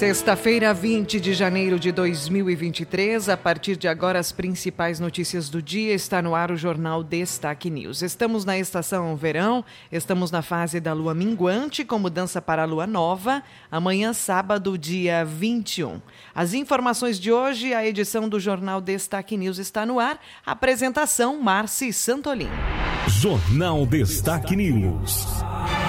Sexta-feira, 20 de janeiro de 2023. A partir de agora, as principais notícias do dia está no ar o Jornal Destaque News. Estamos na estação verão, estamos na fase da lua minguante, com mudança para a lua nova, amanhã, sábado, dia 21. As informações de hoje, a edição do Jornal Destaque News está no ar. Apresentação: Marci Santolin. Jornal Destaque News.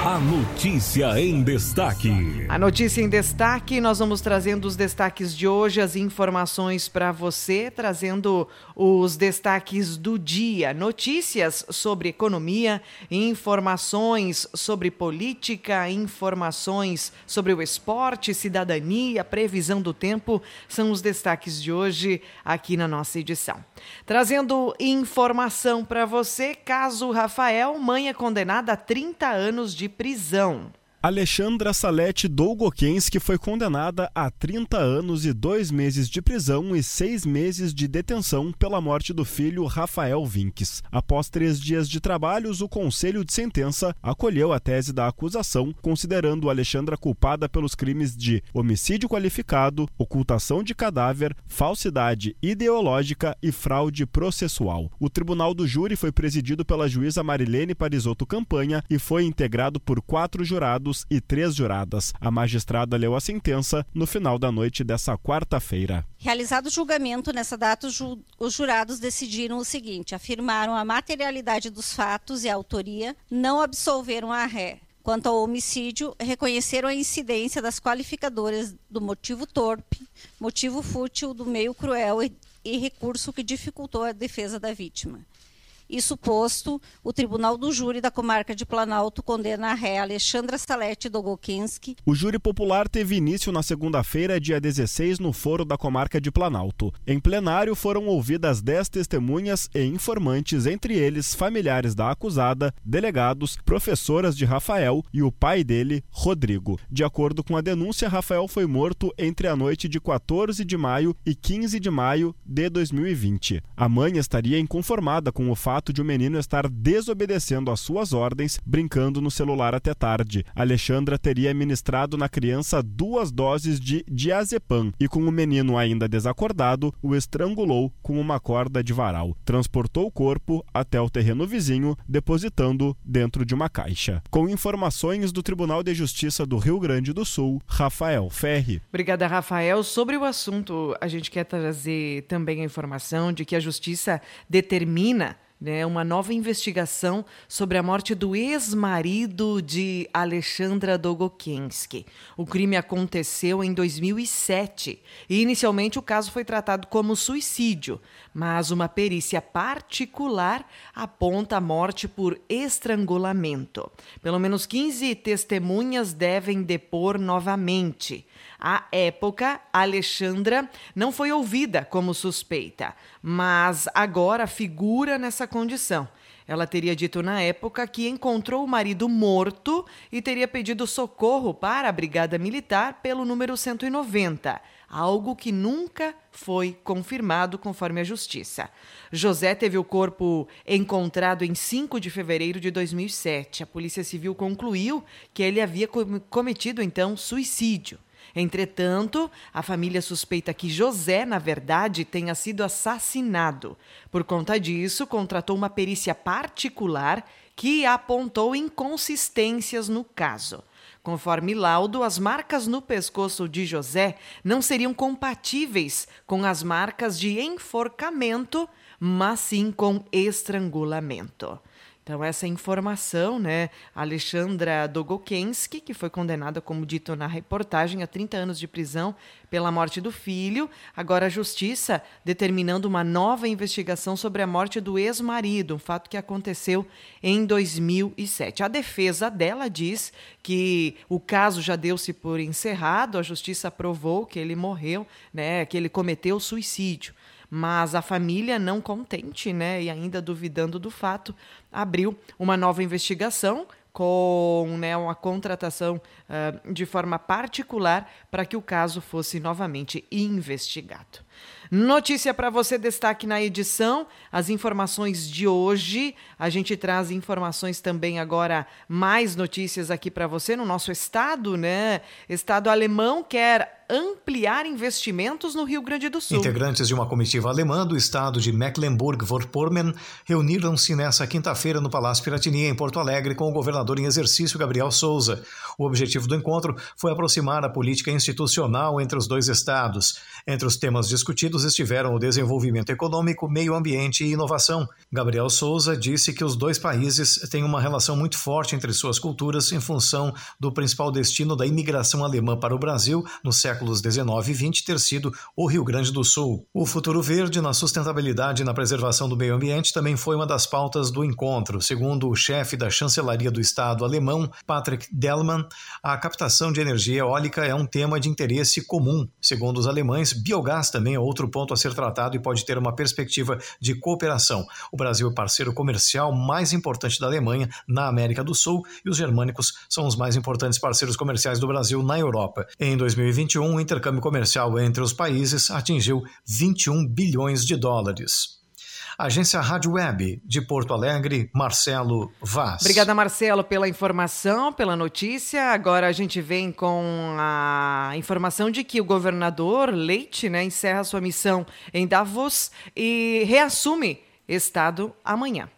A notícia em destaque. A notícia em destaque, nós vamos trazendo os destaques de hoje, as informações para você, trazendo os destaques do dia, notícias sobre economia, informações sobre política, informações sobre o esporte, cidadania, previsão do tempo, são os destaques de hoje aqui na nossa edição. Trazendo informação para você, caso Rafael, mãe é condenada a 30 anos de prisão. Alexandra Salete Dolgokenski foi condenada a 30 anos e dois meses de prisão e seis meses de detenção pela morte do filho Rafael Vinques. Após três dias de trabalhos, o Conselho de Sentença acolheu a tese da acusação, considerando Alexandra culpada pelos crimes de homicídio qualificado, ocultação de cadáver, falsidade ideológica e fraude processual. O tribunal do júri foi presidido pela juíza Marilene Parisotto Campanha e foi integrado por quatro jurados jurados e três juradas. A magistrada leu a sentença no final da noite dessa quarta-feira. Realizado o julgamento, nessa data, os jurados decidiram o seguinte: afirmaram a materialidade dos fatos e a autoria, não absolveram a ré. Quanto ao homicídio, reconheceram a incidência das qualificadoras do motivo torpe, motivo fútil, do meio cruel e, e recurso que dificultou a defesa da vítima. Isso posto, o Tribunal do Júri da Comarca de Planalto condena a ré Alexandra Salete Dogokinski. O júri popular teve início na segunda-feira, dia 16, no Foro da Comarca de Planalto. Em plenário foram ouvidas 10 testemunhas e informantes, entre eles familiares da acusada, delegados, professoras de Rafael e o pai dele, Rodrigo. De acordo com a denúncia, Rafael foi morto entre a noite de 14 de maio e 15 de maio de 2020. A mãe estaria inconformada com o fato fato de o menino estar desobedecendo às suas ordens, brincando no celular até tarde. Alexandra teria ministrado na criança duas doses de diazepam e, com o menino ainda desacordado, o estrangulou com uma corda de varal. Transportou o corpo até o terreno vizinho, depositando dentro de uma caixa. Com informações do Tribunal de Justiça do Rio Grande do Sul, Rafael Ferri. Obrigada, Rafael. Sobre o assunto, a gente quer trazer também a informação de que a Justiça determina né, uma nova investigação sobre a morte do ex-marido de Alexandra Dogokensky. O crime aconteceu em 2007 e inicialmente o caso foi tratado como suicídio, mas uma perícia particular aponta a morte por estrangulamento. Pelo menos 15 testemunhas devem depor novamente. À época, Alexandra não foi ouvida como suspeita, mas agora figura nessa condição. Ela teria dito na época que encontrou o marido morto e teria pedido socorro para a Brigada Militar pelo número 190, algo que nunca foi confirmado conforme a Justiça. José teve o corpo encontrado em 5 de fevereiro de 2007. A Polícia Civil concluiu que ele havia cometido então suicídio. Entretanto, a família suspeita que José, na verdade, tenha sido assassinado. Por conta disso, contratou uma perícia particular que apontou inconsistências no caso. Conforme laudo, as marcas no pescoço de José não seriam compatíveis com as marcas de enforcamento, mas sim com estrangulamento. Então, essa informação, né? Alexandra Dogokensky, que foi condenada, como dito na reportagem, a 30 anos de prisão pela morte do filho. Agora, a justiça determinando uma nova investigação sobre a morte do ex-marido, um fato que aconteceu em 2007. A defesa dela diz que o caso já deu-se por encerrado, a justiça aprovou que ele morreu, né? Que ele cometeu suicídio mas a família, não contente né, e ainda duvidando do fato, abriu uma nova investigação com né, uma contratação uh, de forma particular para que o caso fosse novamente investigado. Notícia para você, destaque na edição, as informações de hoje. A gente traz informações também agora, mais notícias aqui para você no nosso estado, né? Estado alemão quer ampliar investimentos no Rio Grande do Sul. Integrantes de uma comitiva alemã do estado de Mecklenburg-Vorpommern reuniram-se nesta quinta-feira no Palácio Piratini, em Porto Alegre, com o governador em exercício, Gabriel Souza. O objetivo do encontro foi aproximar a política institucional entre os dois estados. Entre os temas discutidos estiveram o desenvolvimento econômico, meio ambiente e inovação. Gabriel Souza disse que os dois países têm uma relação muito forte entre suas culturas em função do principal destino da imigração alemã para o Brasil no século séculos 19 e 20 ter sido o Rio Grande do Sul. O futuro verde na sustentabilidade e na preservação do meio ambiente também foi uma das pautas do encontro. Segundo o chefe da chancelaria do Estado alemão, Patrick Dellmann, a captação de energia eólica é um tema de interesse comum. Segundo os alemães, biogás também é outro ponto a ser tratado e pode ter uma perspectiva de cooperação. O Brasil é parceiro comercial mais importante da Alemanha na América do Sul e os germânicos são os mais importantes parceiros comerciais do Brasil na Europa. Em 2021, o intercâmbio comercial entre os países atingiu 21 bilhões de dólares. Agência Rádio Web de Porto Alegre, Marcelo Vaz. Obrigada, Marcelo, pela informação, pela notícia. Agora a gente vem com a informação de que o governador Leite né, encerra sua missão em Davos e reassume Estado amanhã.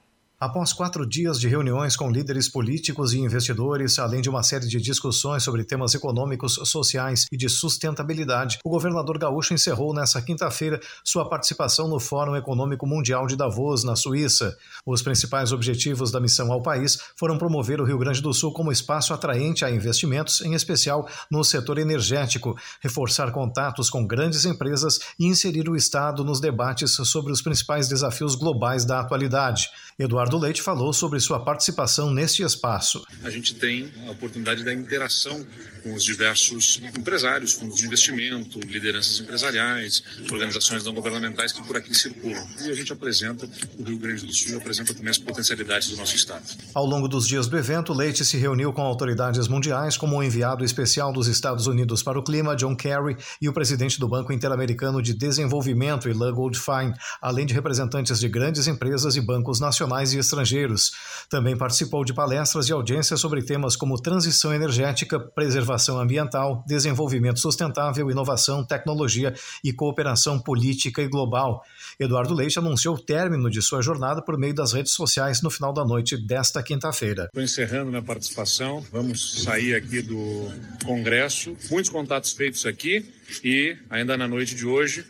Após quatro dias de reuniões com líderes políticos e investidores, além de uma série de discussões sobre temas econômicos, sociais e de sustentabilidade, o governador gaúcho encerrou nesta quinta-feira sua participação no Fórum Econômico Mundial de Davos, na Suíça. Os principais objetivos da missão ao país foram promover o Rio Grande do Sul como espaço atraente a investimentos, em especial no setor energético, reforçar contatos com grandes empresas e inserir o Estado nos debates sobre os principais desafios globais da atualidade. Eduardo Eduardo Leite falou sobre sua participação neste espaço. A gente tem a oportunidade da interação com os diversos empresários, fundos de investimento, lideranças empresariais, organizações não governamentais que por aqui circulam. E a gente apresenta, o Rio Grande do Sul apresenta também as potencialidades do nosso Estado. Ao longo dos dias do evento, Leite se reuniu com autoridades mundiais, como o enviado especial dos Estados Unidos para o Clima, John Kerry, e o presidente do Banco Interamericano de Desenvolvimento, Ilan Goldfein, além de representantes de grandes empresas e bancos nacionais e estrangeiros. Também participou de palestras e audiências sobre temas como transição energética, preservação ambiental, desenvolvimento sustentável, inovação, tecnologia e cooperação política e global. Eduardo Leite anunciou o término de sua jornada por meio das redes sociais no final da noite desta quinta-feira. Estou encerrando minha participação, vamos sair aqui do Congresso, muitos contatos feitos aqui e ainda na noite de hoje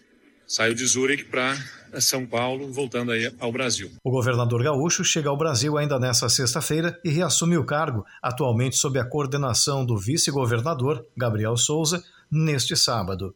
saio de Zurich para são Paulo, voltando aí ao Brasil. O governador gaúcho chega ao Brasil ainda nesta sexta-feira e reassume o cargo, atualmente sob a coordenação do vice-governador Gabriel Souza, neste sábado.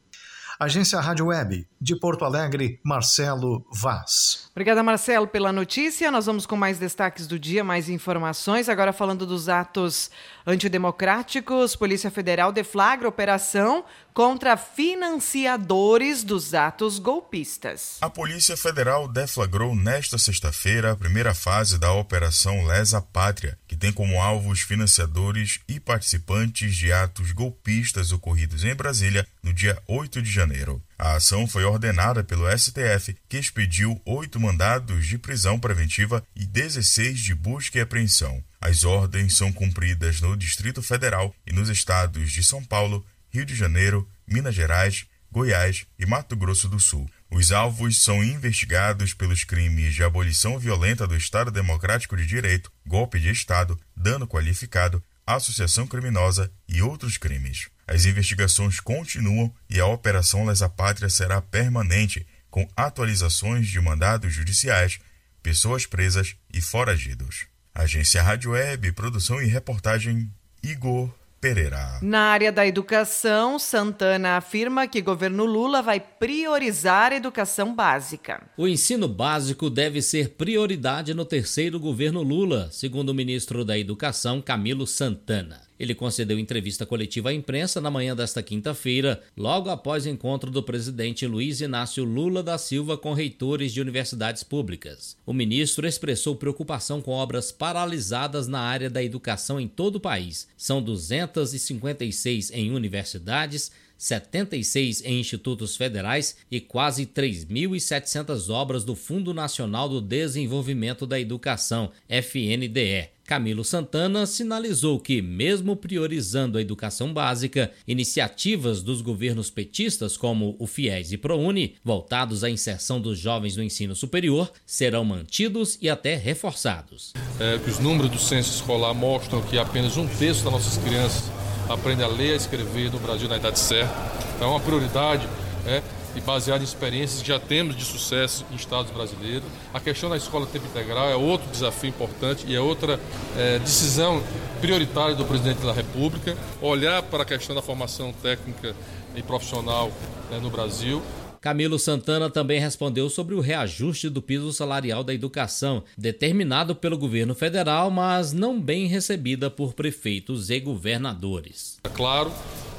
Agência Rádio Web, de Porto Alegre, Marcelo Vaz. Obrigada, Marcelo, pela notícia. Nós vamos com mais destaques do dia, mais informações. Agora falando dos atos antidemocráticos, Polícia Federal deflagra operação contra financiadores dos atos golpistas. A Polícia Federal deflagrou nesta sexta-feira a primeira fase da Operação Lesa Pátria, que tem como alvo os financiadores e participantes de atos golpistas ocorridos em Brasília no dia 8 de janeiro. A ação foi ordenada pelo STF, que expediu oito mandados de prisão preventiva e 16 de busca e apreensão. As ordens são cumpridas no Distrito Federal e nos estados de São Paulo, Rio de Janeiro, Minas Gerais, Goiás e Mato Grosso do Sul. Os alvos são investigados pelos crimes de abolição violenta do Estado Democrático de Direito, golpe de Estado, dano qualificado, associação criminosa e outros crimes. As investigações continuam e a Operação Lesa Pátria será permanente, com atualizações de mandados judiciais, pessoas presas e foragidos. Agência Rádio Web, produção e reportagem Igor Pereira. Na área da educação, Santana afirma que governo Lula vai priorizar a educação básica. O ensino básico deve ser prioridade no terceiro governo Lula, segundo o ministro da Educação, Camilo Santana. Ele concedeu entrevista coletiva à imprensa na manhã desta quinta-feira, logo após o encontro do presidente Luiz Inácio Lula da Silva com reitores de universidades públicas. O ministro expressou preocupação com obras paralisadas na área da educação em todo o país. São 256 em universidades, 76 em institutos federais e quase 3.700 obras do Fundo Nacional do Desenvolvimento da Educação, FNDE. Camilo Santana sinalizou que, mesmo priorizando a educação básica, iniciativas dos governos petistas como o FIES e ProUni, voltados à inserção dos jovens no ensino superior, serão mantidos e até reforçados. É, os números do censo escolar mostram que apenas um terço das nossas crianças aprende a ler e a escrever no Brasil na idade certa. Então, é uma prioridade é, e baseado em experiências que já temos de sucesso em estados brasileiros. A questão da escola tempo integral é outro desafio importante e é outra é, decisão prioritária do presidente da República. Olhar para a questão da formação técnica e profissional né, no Brasil Camilo Santana também respondeu sobre o reajuste do piso salarial da educação, determinado pelo governo federal, mas não bem recebida por prefeitos e governadores. É claro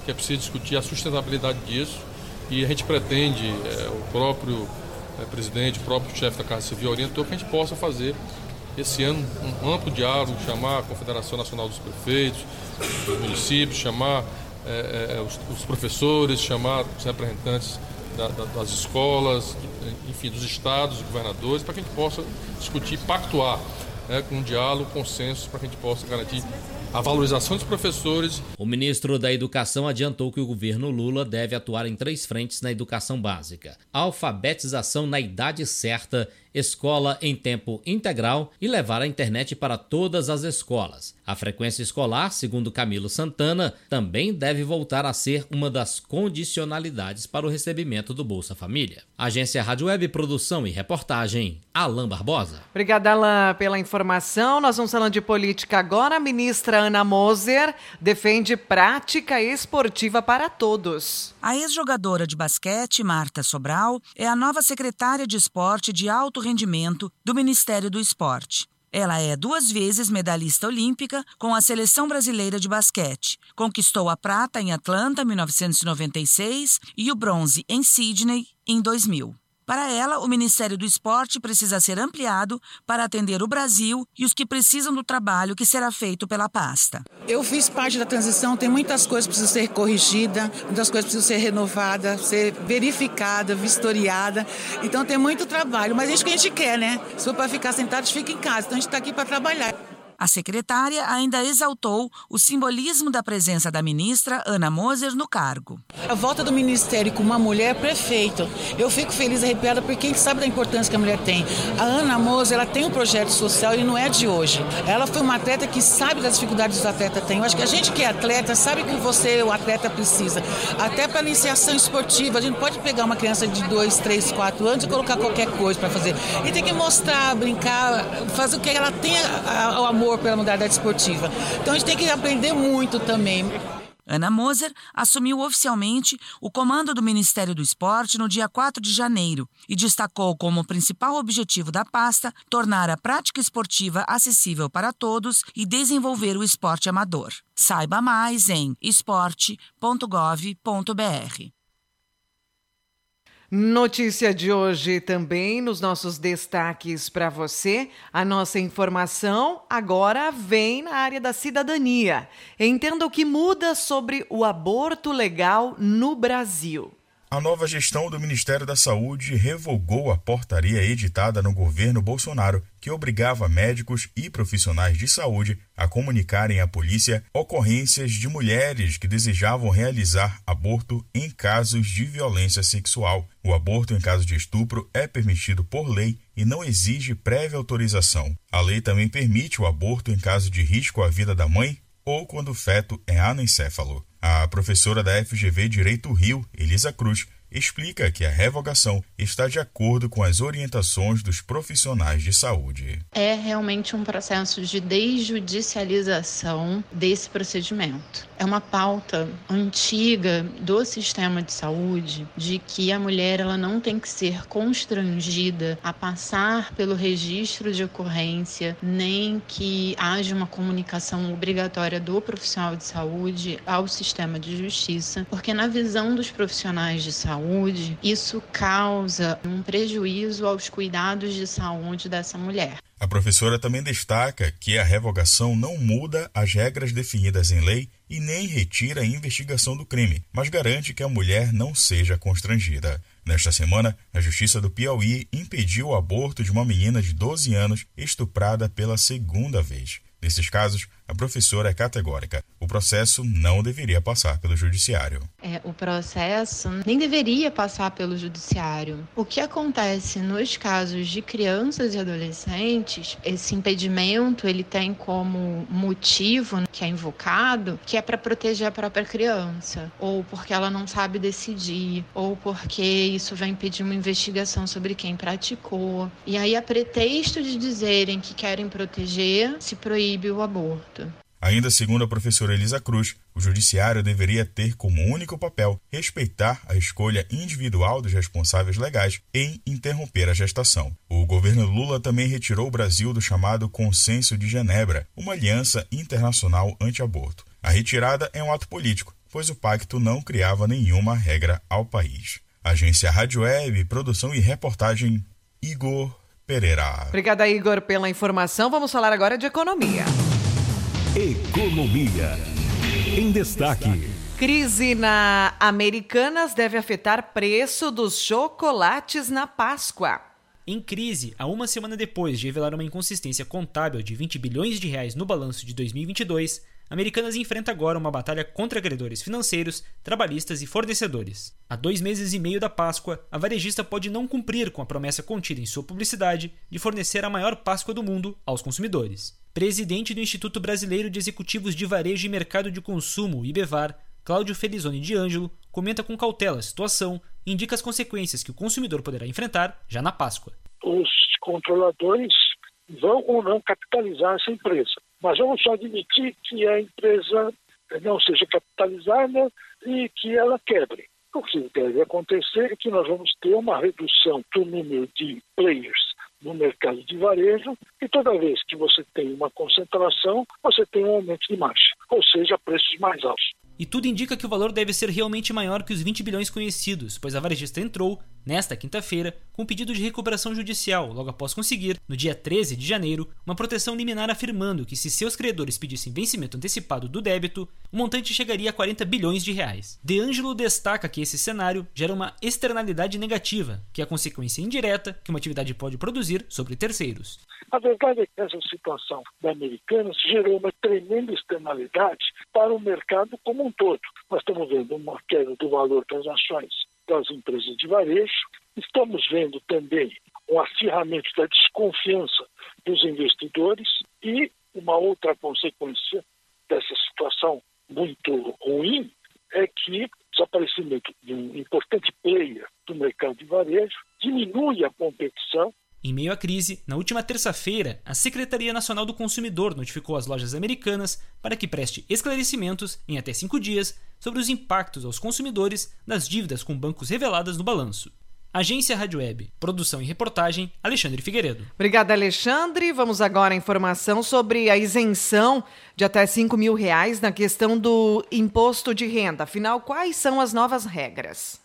que é preciso discutir a sustentabilidade disso e a gente pretende, é, o próprio é, presidente, o próprio chefe da Casa Civil orientou que a gente possa fazer esse ano um amplo diálogo, chamar a Confederação Nacional dos Prefeitos, dos municípios, chamar é, é os, os professores, chamar os representantes da, da, das escolas, enfim, dos estados, dos governadores, para que a gente possa discutir, pactuar né, com diálogo, consenso, para que a gente possa garantir a valorização dos professores. O ministro da Educação adiantou que o governo Lula deve atuar em três frentes na educação básica: alfabetização na idade certa, escola em tempo integral e levar a internet para todas as escolas. A frequência escolar, segundo Camilo Santana, também deve voltar a ser uma das condicionalidades para o recebimento do Bolsa Família. Agência Rádio Web Produção e Reportagem, Alain Barbosa. Obrigada, Alain, pela informação. Nós vamos falando de política agora. A ministra Ana Moser defende prática esportiva para todos. A ex-jogadora de basquete, Marta Sobral, é a nova secretária de esporte de alto rendimento do Ministério do Esporte. Ela é duas vezes medalhista olímpica com a seleção brasileira de basquete. Conquistou a prata em Atlanta, 1996, e o bronze em Sydney, em 2000. Para ela, o Ministério do Esporte precisa ser ampliado para atender o Brasil e os que precisam do trabalho que será feito pela pasta. Eu fiz parte da transição, tem muitas coisas que precisam ser corrigidas, muitas coisas precisam ser renovadas, ser verificadas, vistoriadas. Então tem muito trabalho, mas é isso que a gente quer, né? Se for para ficar sentado, fica em casa. Então a gente está aqui para trabalhar. A secretária ainda exaltou o simbolismo da presença da ministra Ana Moser no cargo. A volta do ministério com uma mulher prefeito, eu fico feliz, arrepiada, porque gente sabe da importância que a mulher tem. A Ana Moser, ela tem um projeto social e não é de hoje. Ela foi uma atleta que sabe das dificuldades que os atletas têm. Eu acho que a gente que é atleta sabe que você, o atleta, precisa. Até para iniciação esportiva, a gente pode pegar uma criança de 2, 3, 4 anos e colocar qualquer coisa para fazer. E tem que mostrar, brincar, fazer o que ela tenha o amor amor pela modalidade esportiva. Então a gente tem que aprender muito também. Ana Moser assumiu oficialmente o comando do Ministério do Esporte no dia 4 de janeiro e destacou como principal objetivo da pasta tornar a prática esportiva acessível para todos e desenvolver o esporte amador. Saiba mais em esporte.gov.br. Notícia de hoje também nos nossos destaques para você. A nossa informação agora vem na área da cidadania. Entenda o que muda sobre o aborto legal no Brasil. A nova gestão do Ministério da Saúde revogou a portaria editada no governo Bolsonaro que obrigava médicos e profissionais de saúde a comunicarem à polícia ocorrências de mulheres que desejavam realizar aborto em casos de violência sexual. O aborto em caso de estupro é permitido por lei e não exige prévia autorização. A lei também permite o aborto em caso de risco à vida da mãe ou quando o feto é anencefalo. A professora da FGV Direito Rio, Elisa Cruz, explica que a revogação está de acordo com as orientações dos profissionais de saúde. É realmente um processo de desjudicialização desse procedimento. É uma pauta antiga do sistema de saúde de que a mulher ela não tem que ser constrangida a passar pelo registro de ocorrência, nem que haja uma comunicação obrigatória do profissional de saúde ao sistema de justiça, porque na visão dos profissionais de saúde, isso causa um prejuízo aos cuidados de saúde dessa mulher. A professora também destaca que a revogação não muda as regras definidas em lei e nem retira a investigação do crime, mas garante que a mulher não seja constrangida. Nesta semana, a Justiça do Piauí impediu o aborto de uma menina de 12 anos estuprada pela segunda vez. Nesses casos, a professora é categórica. O processo não deveria passar pelo judiciário. É, o processo nem deveria passar pelo judiciário. O que acontece nos casos de crianças e adolescentes, esse impedimento ele tem como motivo que é invocado, que é para proteger a própria criança, ou porque ela não sabe decidir, ou porque isso vai impedir uma investigação sobre quem praticou. E aí, a pretexto de dizerem que querem proteger, se proíbe o aborto. Ainda segundo a professora Elisa Cruz, o judiciário deveria ter como único papel respeitar a escolha individual dos responsáveis legais em interromper a gestação. O governo Lula também retirou o Brasil do chamado Consenso de Genebra, uma aliança internacional anti-aborto. A retirada é um ato político, pois o pacto não criava nenhuma regra ao país. Agência Rádio Web, produção e reportagem Igor Pereira. Obrigada, Igor, pela informação. Vamos falar agora de economia. Economia. Em destaque. Crise na Americanas deve afetar preço dos chocolates na Páscoa. Em crise, há uma semana depois de revelar uma inconsistência contábil de 20 bilhões de reais no balanço de 2022, Americanas enfrenta agora uma batalha contra credores financeiros, trabalhistas e fornecedores. Há dois meses e meio da Páscoa, a varejista pode não cumprir com a promessa contida em sua publicidade de fornecer a maior Páscoa do mundo aos consumidores. Presidente do Instituto Brasileiro de Executivos de Varejo e Mercado de Consumo, IBEVAR, Cláudio Felizoni de Ângelo, comenta com cautela a situação e indica as consequências que o consumidor poderá enfrentar já na Páscoa. Os controladores vão ou não capitalizar essa empresa, mas vamos só admitir que a empresa não seja capitalizada e que ela quebre. O que deve acontecer é que nós vamos ter uma redução do número de players no mercado de varejo e toda vez que você tem uma concentração, você tem um aumento de marcha, ou seja, preços mais altos. E tudo indica que o valor deve ser realmente maior que os 20 bilhões conhecidos, pois a varejista entrou, nesta quinta-feira, com um pedido de recuperação judicial, logo após conseguir, no dia 13 de janeiro, uma proteção liminar afirmando que se seus credores pedissem vencimento antecipado do débito, o montante chegaria a 40 bilhões de reais. De Angelo destaca que esse cenário gera uma externalidade negativa, que é a consequência indireta que uma atividade pode produzir sobre terceiros. A verdade é que essa situação da Americanas gerou uma tremenda externalidade para o mercado como um todo. Nós estamos vendo uma queda do valor das ações das empresas de varejo, estamos vendo também um acirramento da desconfiança dos investidores e uma outra consequência dessa situação muito ruim é que o desaparecimento de um importante player do mercado de varejo diminui a competição em meio à crise, na última terça-feira, a Secretaria Nacional do Consumidor notificou as lojas americanas para que preste esclarecimentos em até cinco dias sobre os impactos aos consumidores das dívidas com bancos reveladas no balanço. Agência Rádio Web, produção e reportagem, Alexandre Figueiredo. Obrigada, Alexandre. Vamos agora à informação sobre a isenção de até 5 mil reais na questão do imposto de renda. Afinal, quais são as novas regras?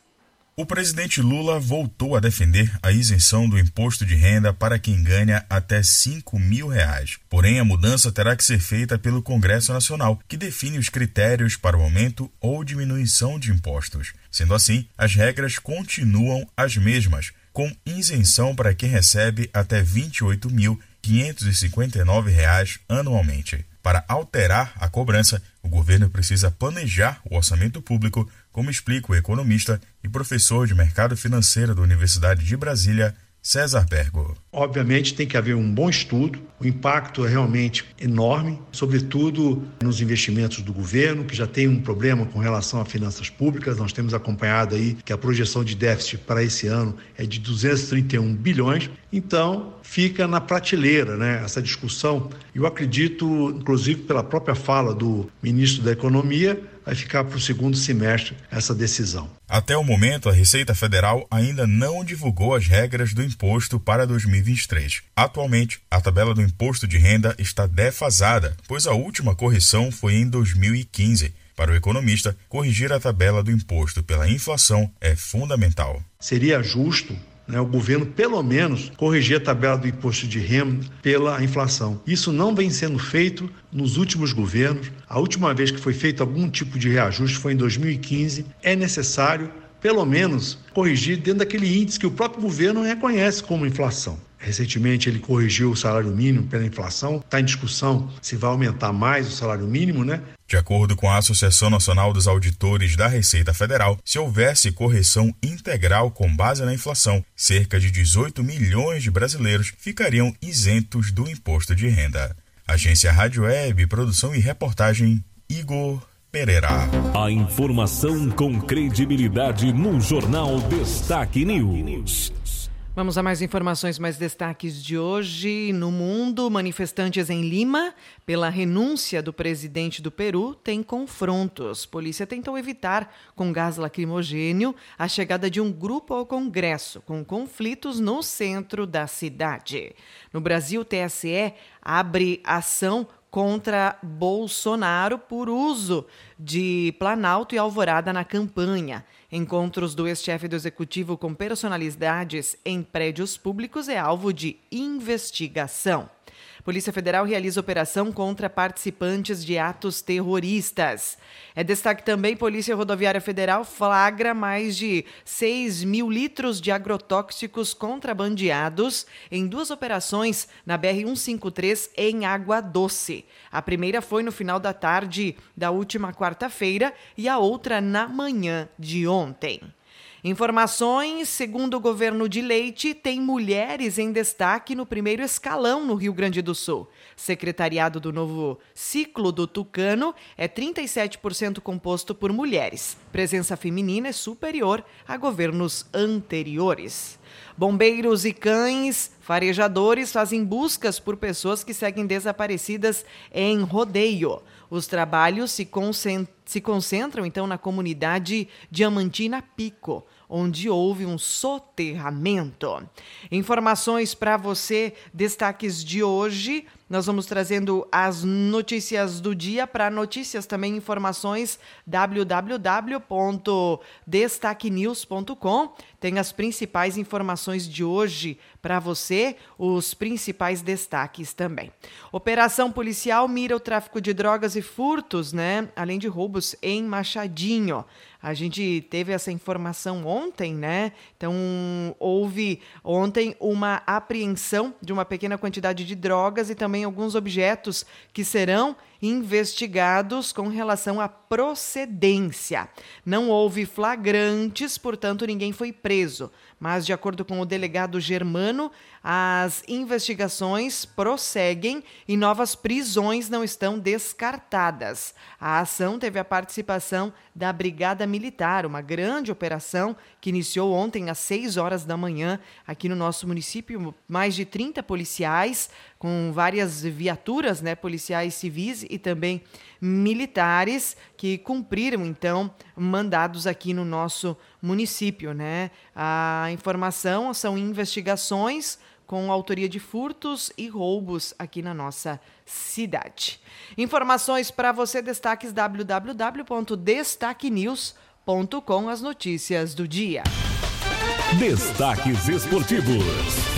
O presidente Lula voltou a defender a isenção do imposto de renda para quem ganha até 5 mil reais. Porém, a mudança terá que ser feita pelo Congresso Nacional, que define os critérios para o aumento ou diminuição de impostos. Sendo assim, as regras continuam as mesmas, com isenção para quem recebe até R$ 28.559 anualmente. Para alterar a cobrança, o governo precisa planejar o orçamento público como explica o economista e professor de mercado financeiro da Universidade de Brasília, César Bergo. Obviamente tem que haver um bom estudo, o impacto é realmente enorme, sobretudo nos investimentos do governo, que já tem um problema com relação a finanças públicas. Nós temos acompanhado aí que a projeção de déficit para esse ano é de 231 bilhões. Então, fica na prateleira, né, essa discussão. Eu acredito, inclusive pela própria fala do ministro da Economia, vai ficar para o segundo semestre essa decisão. Até o momento, a Receita Federal ainda não divulgou as regras do imposto para 2023. Atualmente, a tabela do imposto de renda está defasada, pois a última correção foi em 2015. Para o economista, corrigir a tabela do imposto pela inflação é fundamental. Seria justo né, o governo pelo menos corrigir a tabela do imposto de renda pela inflação. Isso não vem sendo feito nos últimos governos. A última vez que foi feito algum tipo de reajuste foi em 2015. É necessário, pelo menos, corrigir dentro daquele índice que o próprio governo reconhece como inflação. Recentemente ele corrigiu o salário mínimo pela inflação. Está em discussão se vai aumentar mais o salário mínimo, né? De acordo com a Associação Nacional dos Auditores da Receita Federal, se houvesse correção integral com base na inflação, cerca de 18 milhões de brasileiros ficariam isentos do imposto de renda. Agência Rádio Web, produção e reportagem Igor Pereira. A informação com credibilidade no Jornal Destaque News. Vamos a mais informações, mais destaques de hoje. No mundo, manifestantes em Lima, pela renúncia do presidente do Peru, têm confrontos. Polícia tentou evitar, com gás lacrimogênio, a chegada de um grupo ao Congresso, com conflitos no centro da cidade. No Brasil, TSE abre ação contra Bolsonaro por uso de Planalto e Alvorada na campanha. Encontros do ex-chefe do executivo com personalidades em prédios públicos é alvo de investigação. Polícia Federal realiza operação contra participantes de atos terroristas. É destaque também: Polícia Rodoviária Federal flagra mais de 6 mil litros de agrotóxicos contrabandeados em duas operações na BR-153 em Água Doce. A primeira foi no final da tarde da última quarta-feira e a outra na manhã de ontem. Informações, segundo o governo de Leite, tem mulheres em destaque no primeiro escalão no Rio Grande do Sul. Secretariado do novo ciclo do Tucano é 37% composto por mulheres. Presença feminina é superior a governos anteriores. Bombeiros e cães farejadores fazem buscas por pessoas que seguem desaparecidas em rodeio. Os trabalhos se, concentram, se concentram então na comunidade Diamantina Pico onde houve um soterramento. Informações para você, destaques de hoje. Nós vamos trazendo as notícias do dia para notícias também informações www.destaquenews.com. Tem as principais informações de hoje para você, os principais destaques também. Operação policial mira o tráfico de drogas e furtos, né? Além de roubos em Machadinho. A gente teve essa informação ontem, né? Então, houve ontem uma apreensão de uma pequena quantidade de drogas e também alguns objetos que serão investigados com relação à procedência. Não houve flagrantes, portanto, ninguém foi preso. Mas, de acordo com o delegado Germano, as investigações prosseguem e novas prisões não estão descartadas. A ação teve a participação da Brigada Militar, uma grande operação que iniciou ontem às 6 horas da manhã aqui no nosso município. Mais de 30 policiais, com várias viaturas, né, policiais civis e também militares que cumpriram então mandados aqui no nosso município, né? A informação são investigações com autoria de furtos e roubos aqui na nossa cidade. Informações para você, destaques www.destaquenews.com, as notícias do dia. Destaques esportivos.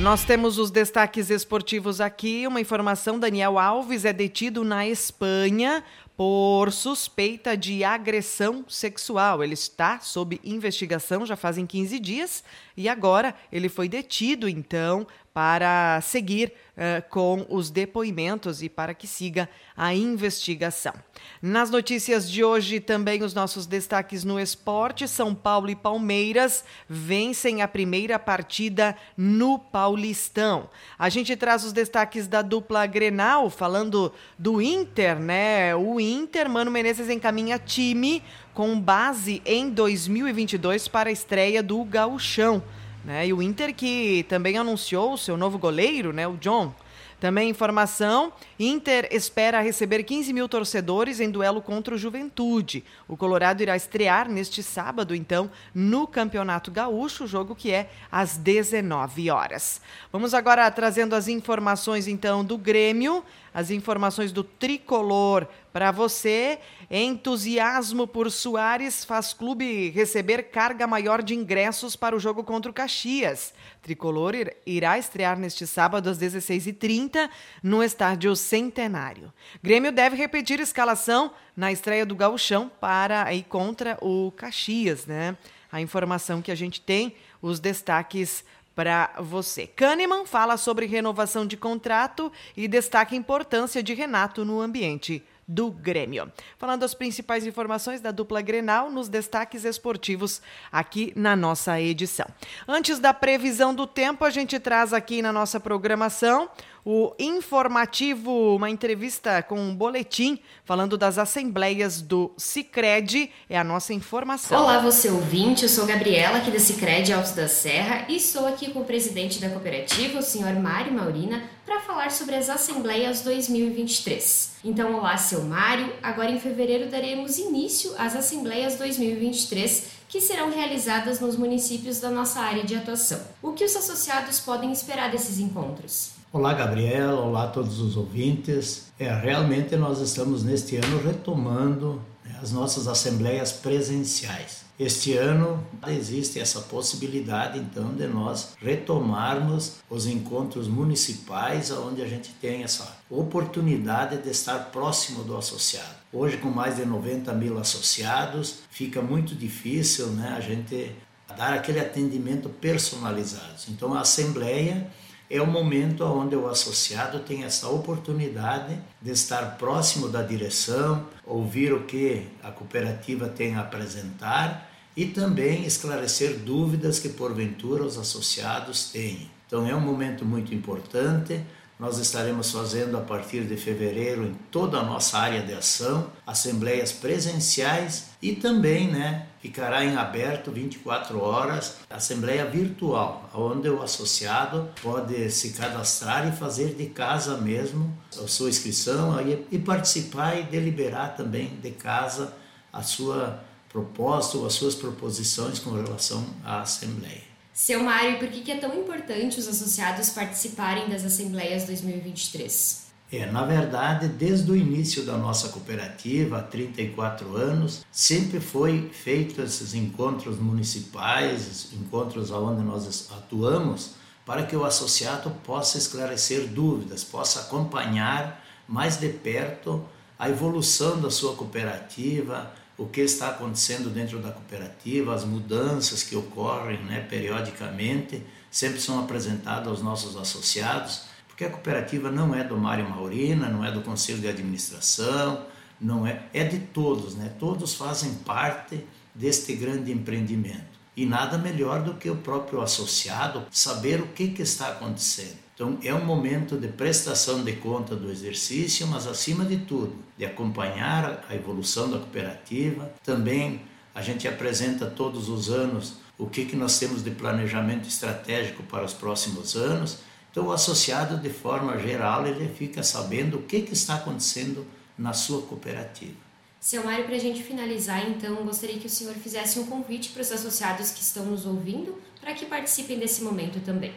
Nós temos os destaques esportivos aqui. Uma informação: Daniel Alves é detido na Espanha por suspeita de agressão sexual. Ele está sob investigação já fazem 15 dias e agora ele foi detido, então, para seguir uh, com os depoimentos e para que siga a investigação. Nas notícias de hoje, também os nossos destaques no esporte: São Paulo e Palmeiras vencem a primeira partida no Paulistão. A gente traz os destaques da dupla Grenal, falando do Inter, né? O Inter, Mano Menezes encaminha time com base em 2022 para a estreia do Gauchão. Né? E o Inter que também anunciou o seu novo goleiro, né, o John. Também informação: Inter espera receber 15 mil torcedores em duelo contra o Juventude. O Colorado irá estrear neste sábado, então, no Campeonato Gaúcho, jogo que é às 19 horas. Vamos agora trazendo as informações, então, do Grêmio as informações do tricolor para você. Entusiasmo por Soares faz clube receber carga maior de ingressos para o jogo contra o Caxias. Tricolor irá estrear neste sábado às 16h30 no estádio Centenário. Grêmio deve repetir escalação na estreia do Gauchão para ir contra o Caxias, né? A informação que a gente tem, os destaques para você. Kahneman fala sobre renovação de contrato e destaca a importância de Renato no ambiente do Grêmio. Falando as principais informações da dupla Grenal nos destaques esportivos aqui na nossa edição. Antes da previsão do tempo, a gente traz aqui na nossa programação o informativo, uma entrevista com um boletim falando das assembleias do Cicred, é a nossa informação. Olá, você ouvinte, eu sou Gabriela aqui da Cicred Altos da Serra e estou aqui com o presidente da cooperativa, o senhor Mário Maurina, para falar sobre as assembleias 2023. Então, olá, seu Mário, agora em fevereiro daremos início às assembleias 2023 que serão realizadas nos municípios da nossa área de atuação. O que os associados podem esperar desses encontros? Olá, Gabriela. Olá todos os ouvintes. É, realmente nós estamos neste ano retomando né, as nossas assembleias presenciais. Este ano existe essa possibilidade então de nós retomarmos os encontros municipais, onde a gente tem essa oportunidade de estar próximo do associado. Hoje, com mais de 90 mil associados, fica muito difícil né, a gente dar aquele atendimento personalizado. Então, a assembleia é o momento onde o associado tem essa oportunidade de estar próximo da direção, ouvir o que a cooperativa tem a apresentar e também esclarecer dúvidas que porventura os associados têm. Então é um momento muito importante nós estaremos fazendo a partir de fevereiro em toda a nossa área de ação, assembleias presenciais e também, né, ficará em aberto 24 horas assembleia virtual, onde o associado pode se cadastrar e fazer de casa mesmo a sua inscrição e participar e deliberar também de casa a sua proposta ou as suas proposições com relação à assembleia. Seu Mário, por que é tão importante os associados participarem das Assembleias 2023? É, na verdade, desde o início da nossa cooperativa, há 34 anos, sempre foi feito esses encontros municipais, encontros onde nós atuamos, para que o associado possa esclarecer dúvidas, possa acompanhar mais de perto a evolução da sua cooperativa, o que está acontecendo dentro da cooperativa, as mudanças que ocorrem né, periodicamente, sempre são apresentadas aos nossos associados, porque a cooperativa não é do Mário Maurina, não é do Conselho de Administração, não é, é de todos, né? Todos fazem parte deste grande empreendimento. E nada melhor do que o próprio associado saber o que, que está acontecendo. Então, é um momento de prestação de conta do exercício, mas acima de tudo, de acompanhar a evolução da cooperativa. Também a gente apresenta todos os anos o que, que nós temos de planejamento estratégico para os próximos anos. Então, o associado, de forma geral, ele fica sabendo o que, que está acontecendo na sua cooperativa. Seu Mário, para a gente finalizar, então, gostaria que o senhor fizesse um convite para os associados que estão nos ouvindo para que participem desse momento também.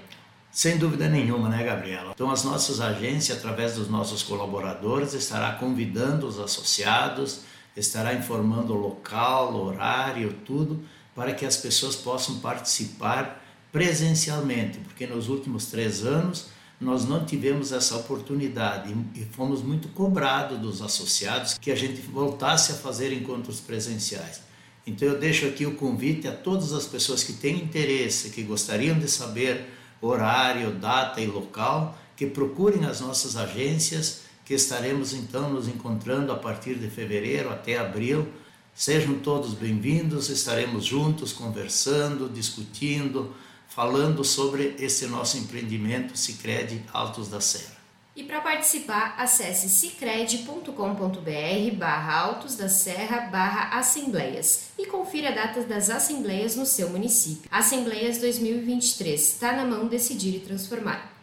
Sem dúvida nenhuma, né, Gabriela? Então, as nossas agências, através dos nossos colaboradores, estará convidando os associados, estará informando o local, o horário, tudo, para que as pessoas possam participar presencialmente, porque nos últimos três anos nós não tivemos essa oportunidade e fomos muito cobrados dos associados que a gente voltasse a fazer encontros presenciais. Então eu deixo aqui o convite a todas as pessoas que têm interesse, que gostariam de saber horário, data e local, que procurem as nossas agências, que estaremos então nos encontrando a partir de fevereiro até abril. Sejam todos bem-vindos, estaremos juntos conversando, discutindo, falando sobre esse nosso empreendimento Sicredi Altos da Serra. E para participar, acesse cicred.com.br barra Altos da Serra barra Assembleias e confira a data das assembleias no seu município. Assembleias 2023. Está na mão decidir e transformar.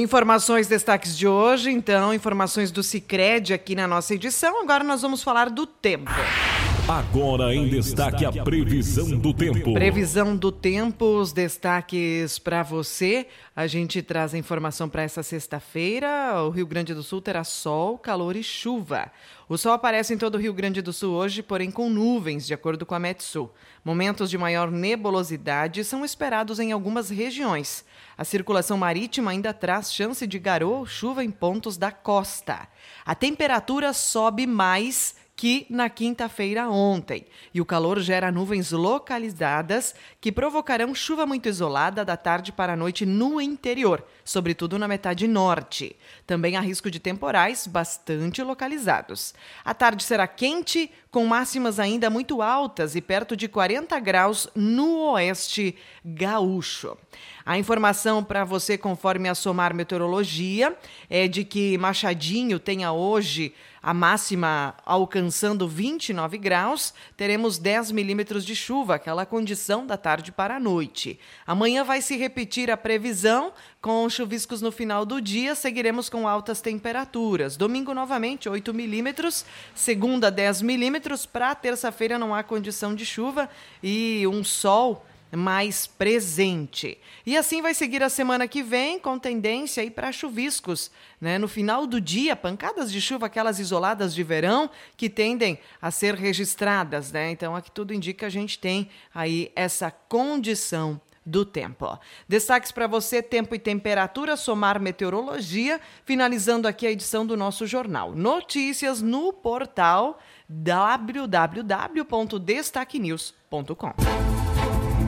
Informações, destaques de hoje, então, informações do Cicred aqui na nossa edição. Agora nós vamos falar do tempo. Agora em destaque a previsão do tempo. Previsão do tempo, os destaques para você. A gente traz a informação para essa sexta-feira. O Rio Grande do Sul terá sol, calor e chuva. O sol aparece em todo o Rio Grande do Sul hoje, porém com nuvens, de acordo com a Metsul. Momentos de maior nebulosidade são esperados em algumas regiões. A circulação marítima ainda traz chance de garoa ou chuva em pontos da costa. A temperatura sobe mais que na quinta-feira ontem. E o calor gera nuvens localizadas que provocarão chuva muito isolada da tarde para a noite no interior, sobretudo na metade norte. Também há risco de temporais bastante localizados. A tarde será quente, com máximas ainda muito altas e perto de 40 graus no oeste gaúcho. A informação para você, conforme a Somar Meteorologia, é de que Machadinho tenha hoje a máxima alcançando 29 graus, teremos 10 milímetros de chuva, aquela condição da tarde para a noite. Amanhã vai se repetir a previsão, com chuviscos no final do dia, seguiremos com altas temperaturas. Domingo, novamente, 8 milímetros, segunda, 10 milímetros, para terça-feira não há condição de chuva e um sol mais presente. E assim vai seguir a semana que vem, com tendência aí para chuviscos. Né? No final do dia, pancadas de chuva, aquelas isoladas de verão, que tendem a ser registradas. Né? Então, aqui tudo indica a gente tem aí essa condição do tempo. Destaques para você: tempo e temperatura, somar meteorologia. Finalizando aqui a edição do nosso jornal. Notícias no portal www.destaquenews.com.